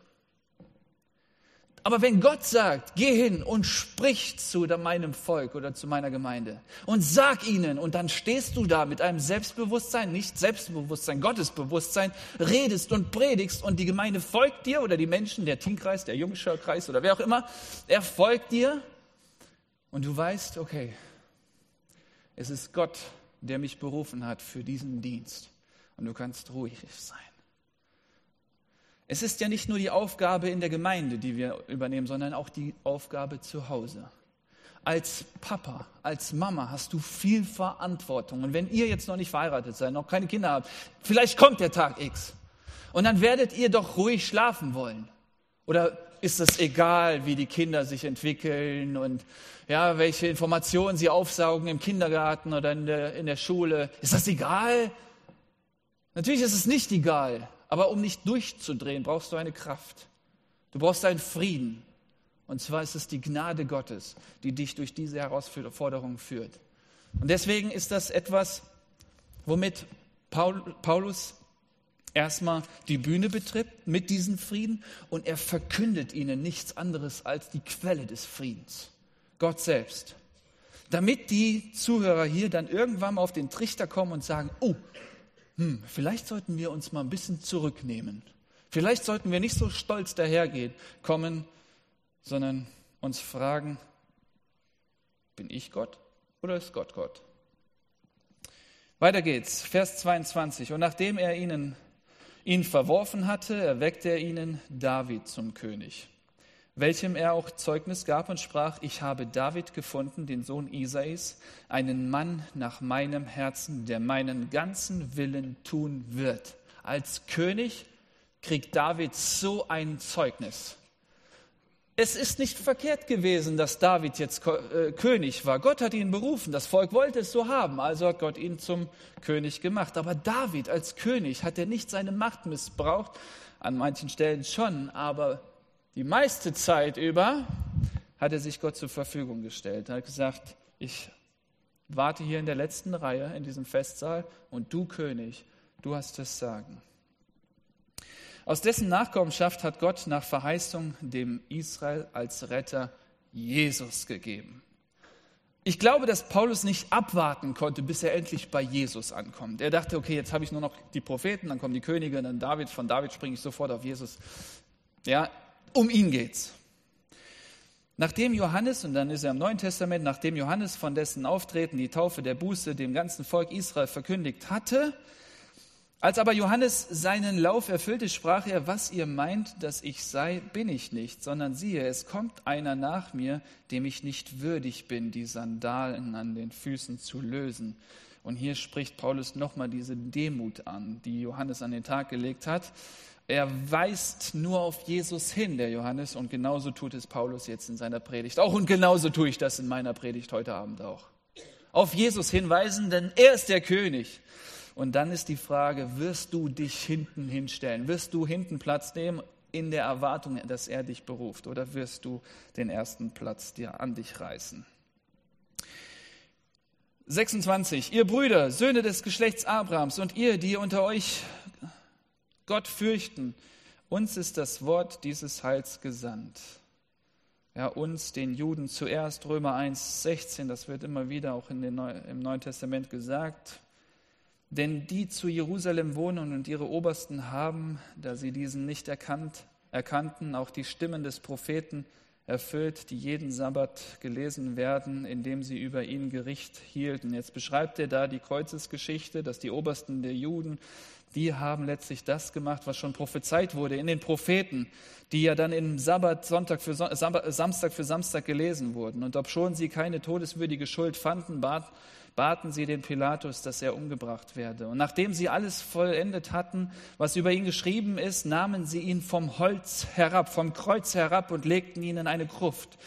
Aber wenn Gott sagt, geh hin und sprich zu meinem Volk oder zu meiner Gemeinde und sag ihnen, und dann stehst du da mit einem Selbstbewusstsein, nicht Selbstbewusstsein, Gottesbewusstsein, redest und predigst und die Gemeinde folgt dir oder die Menschen, der Teamkreis, der Jungschörkreis oder wer auch immer, er folgt dir und du weißt, okay, es ist Gott, der mich berufen hat für diesen Dienst und du kannst ruhig sein. Es ist ja nicht nur die Aufgabe in der Gemeinde, die wir übernehmen, sondern auch die Aufgabe zu Hause. Als Papa, als Mama hast du viel Verantwortung. Und wenn ihr jetzt noch nicht verheiratet seid, noch keine Kinder habt, vielleicht kommt der Tag X. Und dann werdet ihr doch ruhig schlafen wollen. Oder ist es egal, wie die Kinder sich entwickeln und ja, welche Informationen sie aufsaugen im Kindergarten oder in der, in der Schule? Ist das egal? Natürlich ist es nicht egal. Aber um nicht durchzudrehen, brauchst du eine Kraft. Du brauchst einen Frieden. Und zwar ist es die Gnade Gottes, die dich durch diese Herausforderung führt. Und deswegen ist das etwas, womit Paulus erstmal die Bühne betritt mit diesem Frieden und er verkündet ihnen nichts anderes als die Quelle des Friedens, Gott selbst. Damit die Zuhörer hier dann irgendwann mal auf den Trichter kommen und sagen, oh, hm, vielleicht sollten wir uns mal ein bisschen zurücknehmen. Vielleicht sollten wir nicht so stolz dahergehen, kommen, sondern uns fragen, bin ich Gott oder ist Gott Gott? Weiter geht's, Vers 22. Und nachdem er ihnen ihn verworfen hatte, erweckte er ihnen David zum König welchem er auch Zeugnis gab und sprach, ich habe David gefunden, den Sohn Isais, einen Mann nach meinem Herzen, der meinen ganzen Willen tun wird. Als König kriegt David so ein Zeugnis. Es ist nicht verkehrt gewesen, dass David jetzt äh, König war. Gott hat ihn berufen. Das Volk wollte es so haben. Also hat Gott ihn zum König gemacht. Aber David als König hat er nicht seine Macht missbraucht. An manchen Stellen schon. Aber die meiste Zeit über hat er sich Gott zur Verfügung gestellt. Er hat gesagt, ich warte hier in der letzten Reihe in diesem Festsaal und du König, du hast das Sagen. Aus dessen Nachkommenschaft hat Gott nach Verheißung dem Israel als Retter Jesus gegeben. Ich glaube, dass Paulus nicht abwarten konnte, bis er endlich bei Jesus ankommt. Er dachte, okay, jetzt habe ich nur noch die Propheten, dann kommen die Könige, dann David, von David springe ich sofort auf Jesus. Ja, um ihn geht's. Nachdem Johannes, und dann ist er im Neuen Testament, nachdem Johannes von dessen Auftreten die Taufe der Buße dem ganzen Volk Israel verkündigt hatte, als aber Johannes seinen Lauf erfüllte, sprach er, was ihr meint, dass ich sei, bin ich nicht, sondern siehe, es kommt einer nach mir, dem ich nicht würdig bin, die Sandalen an den Füßen zu lösen. Und hier spricht Paulus nochmal diese Demut an, die Johannes an den Tag gelegt hat. Er weist nur auf Jesus hin, der Johannes, und genauso tut es Paulus jetzt in seiner Predigt auch. Und genauso tue ich das in meiner Predigt heute Abend auch. Auf Jesus hinweisen, denn er ist der König. Und dann ist die Frage, wirst du dich hinten hinstellen? Wirst du hinten Platz nehmen in der Erwartung, dass er dich beruft? Oder wirst du den ersten Platz dir an dich reißen? 26. Ihr Brüder, Söhne des Geschlechts Abrahams und ihr, die unter euch Gott fürchten. Uns ist das Wort dieses Heils gesandt. Ja, uns, den Juden zuerst, Römer 1, 16, das wird immer wieder auch in den Neu im Neuen Testament gesagt. Denn die zu Jerusalem wohnen und ihre Obersten haben, da sie diesen nicht erkannt, erkannten, auch die Stimmen des Propheten erfüllt, die jeden Sabbat gelesen werden, indem sie über ihn Gericht hielten. Jetzt beschreibt er da die Kreuzesgeschichte, dass die Obersten der Juden die haben letztlich das gemacht, was schon prophezeit wurde in den Propheten, die ja dann im Sabbat, Sonntag für Samstag für Samstag gelesen wurden. Und obschon sie keine todeswürdige Schuld fanden, bat, baten sie den Pilatus, dass er umgebracht werde. Und nachdem sie alles vollendet hatten, was über ihn geschrieben ist, nahmen sie ihn vom Holz herab, vom Kreuz herab und legten ihn in eine Gruft.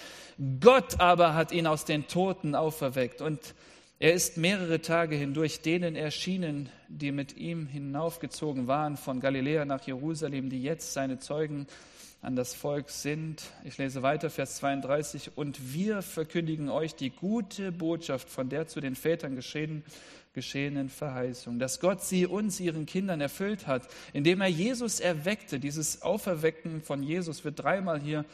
Gott aber hat ihn aus den Toten auferweckt und Er ist mehrere Tage hindurch denen erschienen, die mit ihm hinaufgezogen waren von Galiläa nach Jerusalem, die jetzt seine Zeugen an das Volk sind. Ich lese weiter, Vers 32. Und wir verkündigen euch die gute Botschaft von der zu den Vätern geschehen, geschehenen Verheißung, dass Gott sie uns, ihren Kindern, erfüllt hat, indem er Jesus erweckte. Dieses Auferwecken von Jesus wird dreimal hier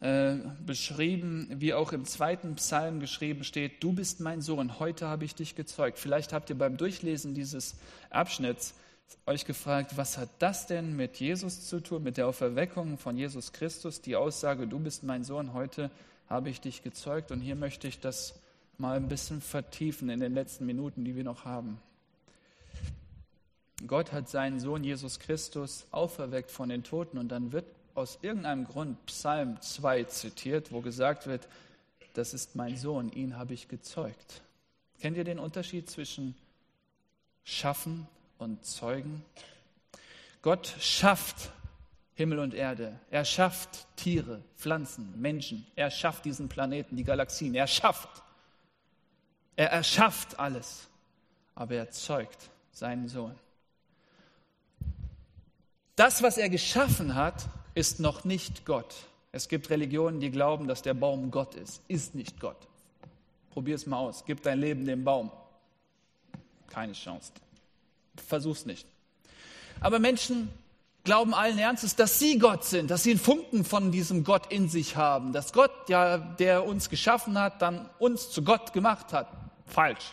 äh, beschrieben, wie auch im zweiten Psalm geschrieben steht, du bist mein Sohn, heute habe ich dich gezeugt. Vielleicht habt ihr beim Durchlesen dieses Abschnitts euch gefragt, was hat das denn mit Jesus zu tun, mit der Auferweckung von Jesus Christus, die Aussage, du bist mein Sohn, heute habe ich dich gezeugt. Und hier möchte ich das mal ein bisschen vertiefen in den letzten Minuten, die wir noch haben. Gott hat seinen Sohn Jesus Christus auferweckt von den Toten und dann wird aus irgendeinem Grund Psalm 2 zitiert, wo gesagt wird, das ist mein Sohn, ihn habe ich gezeugt. Kennt ihr den Unterschied zwischen schaffen und zeugen? Gott schafft Himmel und Erde. Er schafft Tiere, Pflanzen, Menschen. Er schafft diesen Planeten, die Galaxien. Er schafft. Er erschafft alles. Aber er zeugt seinen Sohn. Das, was er geschaffen hat, ist noch nicht Gott. Es gibt Religionen, die glauben, dass der Baum Gott ist. Ist nicht Gott. Probier es mal aus. Gib dein Leben dem Baum. Keine Chance. Versuch's nicht. Aber Menschen glauben allen Ernstes, dass sie Gott sind, dass sie einen Funken von diesem Gott in sich haben, dass Gott, ja, der uns geschaffen hat, dann uns zu Gott gemacht hat. Falsch.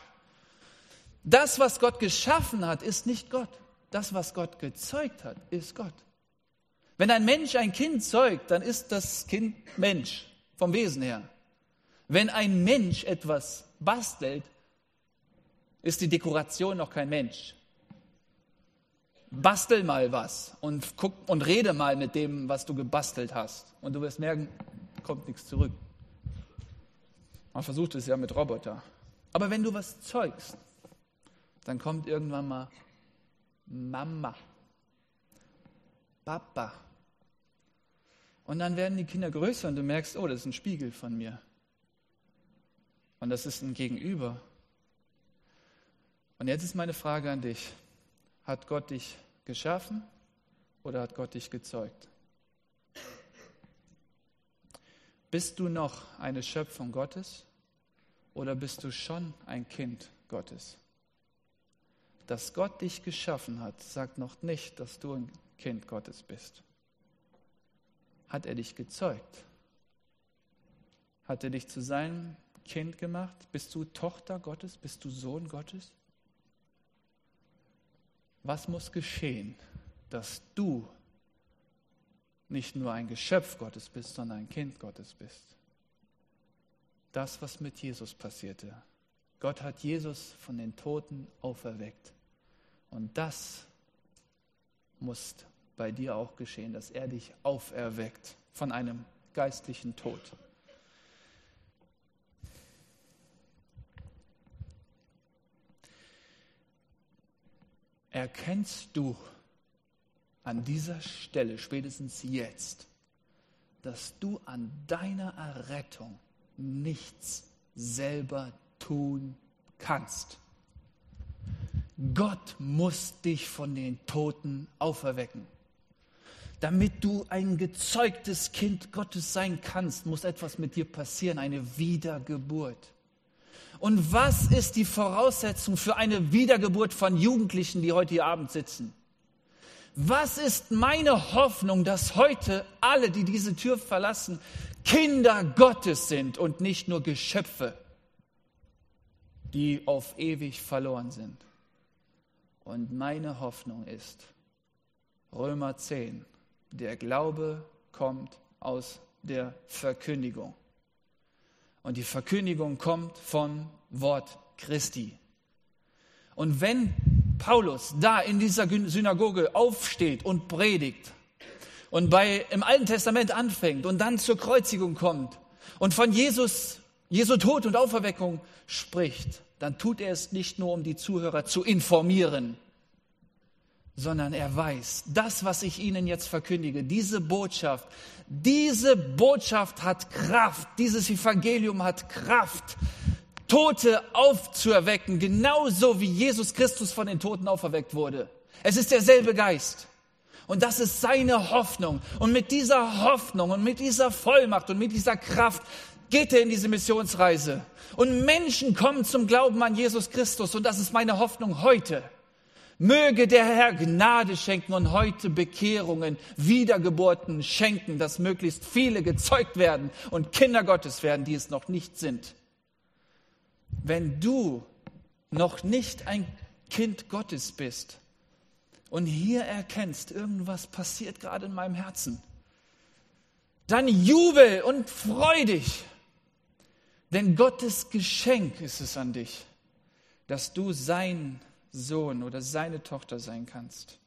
Das, was Gott geschaffen hat, ist nicht Gott. Das, was Gott gezeugt hat, ist Gott. Wenn ein Mensch ein Kind zeugt, dann ist das Kind Mensch vom Wesen her. Wenn ein Mensch etwas bastelt, ist die Dekoration noch kein Mensch. Bastel mal was und guck und rede mal mit dem, was du gebastelt hast. Und du wirst merken, kommt nichts zurück. Man versucht es ja mit Roboter. Aber wenn du was zeugst, dann kommt irgendwann mal Mama, Papa, und dann werden die Kinder größer und du merkst, oh, das ist ein Spiegel von mir. Und das ist ein Gegenüber. Und jetzt ist meine Frage an dich. Hat Gott dich geschaffen oder hat Gott dich gezeugt? Bist du noch eine Schöpfung Gottes oder bist du schon ein Kind Gottes? Dass Gott dich geschaffen hat, sagt noch nicht, dass du ein Kind Gottes bist hat er dich gezeugt? Hat er dich zu seinem Kind gemacht? Bist du Tochter Gottes? Bist du Sohn Gottes? Was muss geschehen, dass du nicht nur ein Geschöpf Gottes bist, sondern ein Kind Gottes bist? Das, was mit Jesus passierte. Gott hat Jesus von den Toten auferweckt. Und das muss bei dir auch geschehen, dass er dich auferweckt von einem geistlichen Tod. Erkennst du an dieser Stelle, spätestens jetzt, dass du an deiner Errettung nichts selber tun kannst? Gott muss dich von den Toten auferwecken. Damit du ein gezeugtes Kind Gottes sein kannst, muss etwas mit dir passieren, eine Wiedergeburt. Und was ist die Voraussetzung für eine Wiedergeburt von Jugendlichen, die heute hier Abend sitzen? Was ist meine Hoffnung, dass heute alle, die diese Tür verlassen, Kinder Gottes sind und nicht nur Geschöpfe, die auf ewig verloren sind? Und meine Hoffnung ist Römer 10, der Glaube kommt aus der Verkündigung. Und die Verkündigung kommt vom Wort Christi. Und wenn Paulus da in dieser Synagoge aufsteht und predigt und bei, im Alten Testament anfängt und dann zur Kreuzigung kommt und von Jesus, Jesu Tod und Auferweckung spricht, dann tut er es nicht nur, um die Zuhörer zu informieren, sondern er weiß, das, was ich Ihnen jetzt verkündige, diese Botschaft, diese Botschaft hat Kraft, dieses Evangelium hat Kraft, Tote aufzuerwecken, genauso wie Jesus Christus von den Toten auferweckt wurde. Es ist derselbe Geist. Und das ist seine Hoffnung. Und mit dieser Hoffnung und mit dieser Vollmacht und mit dieser Kraft geht er in diese Missionsreise. Und Menschen kommen zum Glauben an Jesus Christus. Und das ist meine Hoffnung heute. Möge der Herr Gnade schenken und heute Bekehrungen, Wiedergeburten schenken, dass möglichst viele gezeugt werden und Kinder Gottes werden, die es noch nicht sind. Wenn du noch nicht ein Kind Gottes bist, und hier erkennst, irgendwas passiert gerade in meinem Herzen, dann jubel und freu dich. Denn Gottes Geschenk ist es an dich, dass du sein Sohn oder seine Tochter sein kannst.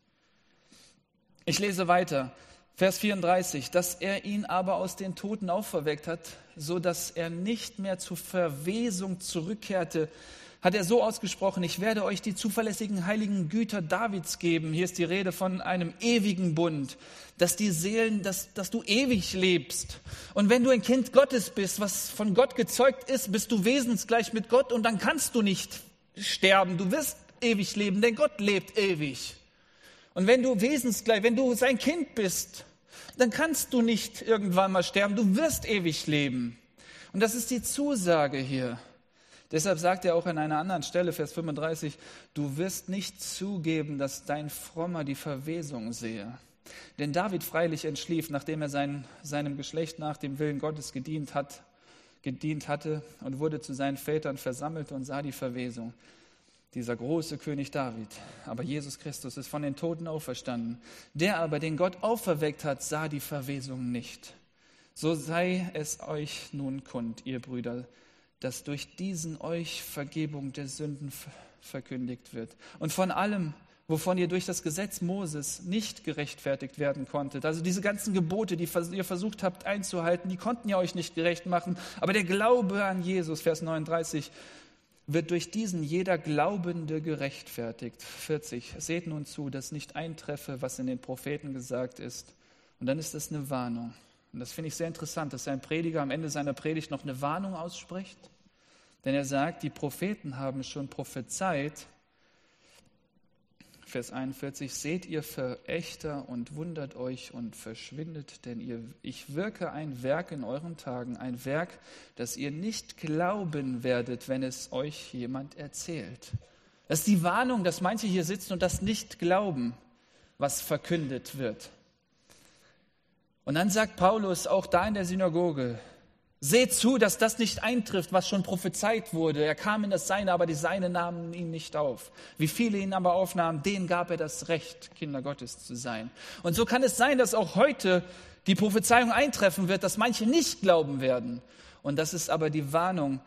Ich lese weiter, Vers 34, dass er ihn aber aus den Toten auferweckt hat, so dass er nicht mehr zur Verwesung zurückkehrte, hat er so ausgesprochen, ich werde euch die zuverlässigen heiligen Güter Davids geben. Hier ist die Rede von einem ewigen Bund, dass die Seelen, dass, dass du ewig lebst. Und wenn du ein Kind Gottes bist, was von Gott gezeugt ist, bist du wesensgleich mit Gott und dann kannst du nicht sterben. Du wirst ewig leben, denn Gott lebt ewig. Und wenn du wesensgleich, wenn du sein Kind bist, dann kannst du nicht irgendwann mal sterben. Du wirst ewig leben. Und das ist die Zusage hier. Deshalb sagt er auch an einer anderen Stelle, Vers 35, du wirst nicht zugeben, dass dein Frommer die Verwesung sehe. Denn David freilich entschlief, nachdem er sein, seinem Geschlecht nach dem Willen Gottes gedient, hat, gedient hatte und wurde zu seinen Vätern versammelt und sah die Verwesung. Dieser große König David. Aber Jesus Christus ist von den Toten auferstanden. Der aber, den Gott auferweckt hat, sah die Verwesung nicht. So sei es euch nun kund, ihr Brüder, dass durch diesen euch Vergebung der Sünden verkündigt wird. Und von allem, wovon ihr durch das Gesetz Moses nicht gerechtfertigt werden konntet. Also diese ganzen Gebote, die ihr versucht habt einzuhalten, die konnten ja euch nicht gerecht machen. Aber der Glaube an Jesus, Vers 39, wird durch diesen jeder Glaubende gerechtfertigt. 40. Seht nun zu, dass nicht eintreffe, was in den Propheten gesagt ist. Und dann ist das eine Warnung. Und das finde ich sehr interessant, dass ein Prediger am Ende seiner Predigt noch eine Warnung ausspricht. Denn er sagt, die Propheten haben schon prophezeit, Vers 41, seht ihr Verächter und wundert euch und verschwindet, denn ihr, ich wirke ein Werk in euren Tagen, ein Werk, das ihr nicht glauben werdet, wenn es euch jemand erzählt. Das ist die Warnung, dass manche hier sitzen und das nicht glauben, was verkündet wird. Und dann sagt Paulus auch da in der Synagoge, Seht zu, dass das nicht eintrifft, was schon prophezeit wurde. Er kam in das Seine, aber die Seine nahmen ihn nicht auf. Wie viele ihn aber aufnahmen, denen gab er das Recht, Kinder Gottes zu sein. Und so kann es sein, dass auch heute die Prophezeiung eintreffen wird, dass manche nicht glauben werden. Und das ist aber die Warnung,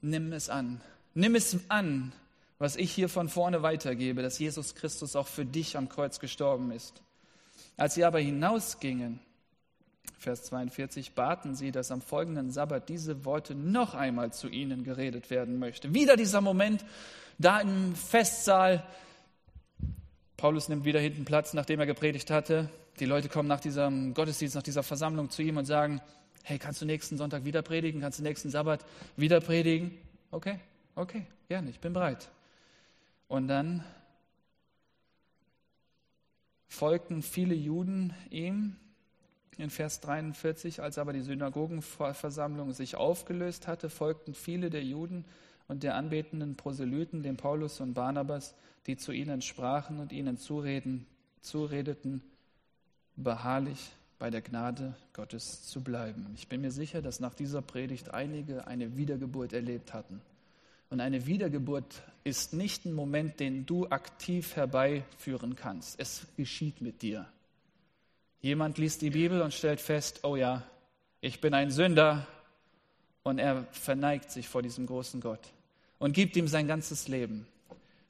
nimm es an. Nimm es an, was ich hier von vorne weitergebe, dass Jesus Christus auch für dich am Kreuz gestorben ist. Als sie aber hinausgingen, Vers 42, baten sie, dass am folgenden Sabbat diese Worte noch einmal zu ihnen geredet werden möchte. Wieder dieser Moment da im Festsaal. Paulus nimmt wieder hinten Platz, nachdem er gepredigt hatte. Die Leute kommen nach diesem Gottesdienst, nach dieser Versammlung zu ihm und sagen, hey, kannst du nächsten Sonntag wieder predigen? Kannst du nächsten Sabbat wieder predigen? Okay, okay, gerne, ich bin bereit. Und dann folgten viele Juden ihm in Vers 43, als aber die Synagogenversammlung sich aufgelöst hatte, folgten viele der Juden und der anbetenden Proselyten dem Paulus und Barnabas, die zu ihnen sprachen und ihnen zureden, zuredeten, beharrlich bei der Gnade Gottes zu bleiben. Ich bin mir sicher, dass nach dieser Predigt einige eine Wiedergeburt erlebt hatten. Und eine Wiedergeburt ist nicht ein Moment, den du aktiv herbeiführen kannst. Es geschieht mit dir. Jemand liest die Bibel und stellt fest, oh ja, ich bin ein Sünder und er verneigt sich vor diesem großen Gott und gibt ihm sein ganzes Leben.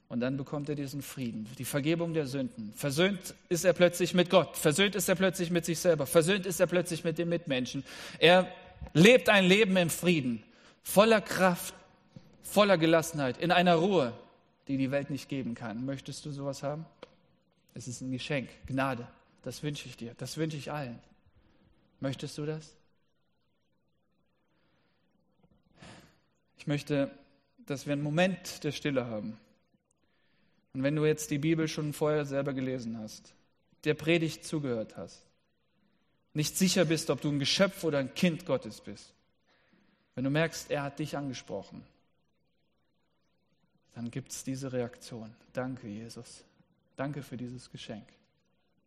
Und dann bekommt er diesen Frieden, die Vergebung der Sünden. Versöhnt ist er plötzlich mit Gott, versöhnt ist er plötzlich mit sich selber, versöhnt ist er plötzlich mit den Mitmenschen. Er lebt ein Leben im Frieden, voller Kraft, voller Gelassenheit, in einer Ruhe, die die Welt nicht geben kann. Möchtest du sowas haben? Es ist ein Geschenk, Gnade. Das wünsche ich dir, das wünsche ich allen. Möchtest du das? Ich möchte, dass wir einen Moment der Stille haben. Und wenn du jetzt die Bibel schon vorher selber gelesen hast, der Predigt zugehört hast, nicht sicher bist, ob du ein Geschöpf oder ein Kind Gottes bist, wenn du merkst, er hat dich angesprochen, dann gibt es diese Reaktion. Danke, Jesus. Danke für dieses Geschenk.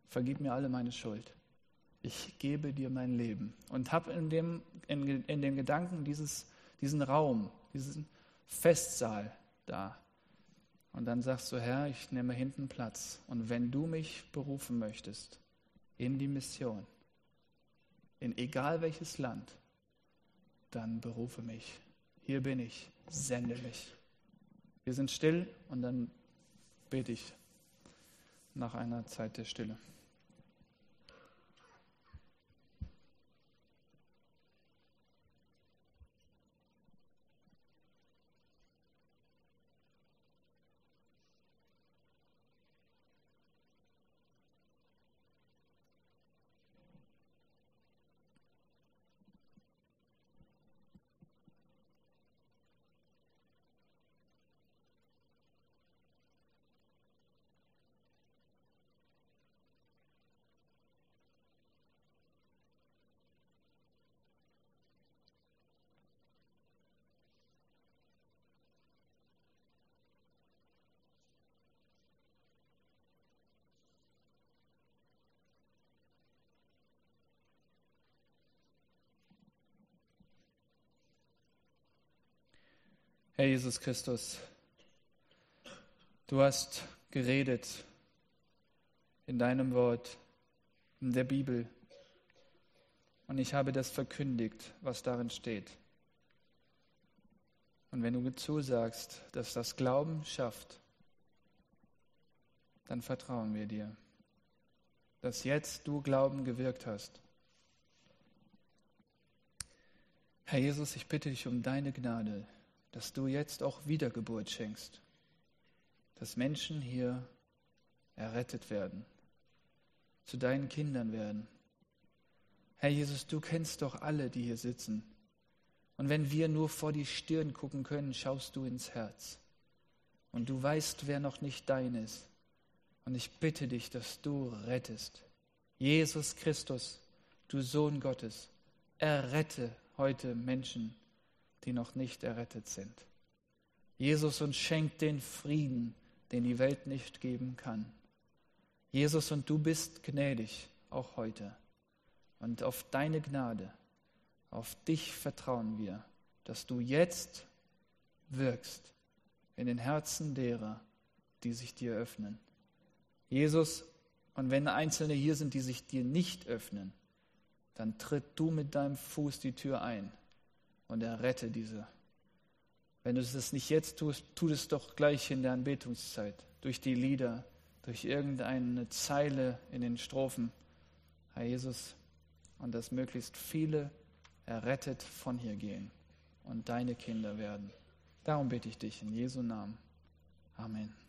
Vergib mir alle meine Schuld. Ich gebe dir mein Leben. Und habe in dem, in, in dem Gedanken dieses, diesen Raum, diesen Festsaal da. Und dann sagst du, Herr, ich nehme hinten Platz. Und wenn du mich berufen möchtest in die Mission, in egal welches Land, dann berufe mich. Hier bin ich, sende mich. Wir sind still und dann bete ich nach einer Zeit der Stille. Herr Jesus Christus, du hast geredet in deinem Wort, in der Bibel, und ich habe das verkündigt, was darin steht. Und wenn du zusagst, dass das Glauben schafft, dann vertrauen wir dir, dass jetzt du Glauben gewirkt hast. Herr Jesus, ich bitte dich um deine Gnade dass du jetzt auch Wiedergeburt schenkst, dass Menschen hier errettet werden, zu deinen Kindern werden. Herr Jesus, du kennst doch alle, die hier sitzen. Und wenn wir nur vor die Stirn gucken können, schaust du ins Herz. Und du weißt, wer noch nicht dein ist. Und ich bitte dich, dass du rettest. Jesus Christus, du Sohn Gottes, errette heute Menschen die noch nicht errettet sind. Jesus und schenkt den Frieden, den die Welt nicht geben kann. Jesus und du bist gnädig, auch heute. Und auf deine Gnade, auf dich vertrauen wir, dass du jetzt wirkst in den Herzen derer, die sich dir öffnen. Jesus, und wenn Einzelne hier sind, die sich dir nicht öffnen, dann tritt du mit deinem Fuß die Tür ein und errette diese. Wenn du es nicht jetzt tust, tu es doch gleich in der Anbetungszeit, durch die Lieder, durch irgendeine Zeile in den Strophen, Herr Jesus, und dass möglichst viele errettet von hier gehen und deine Kinder werden. Darum bitte ich dich in Jesu Namen. Amen.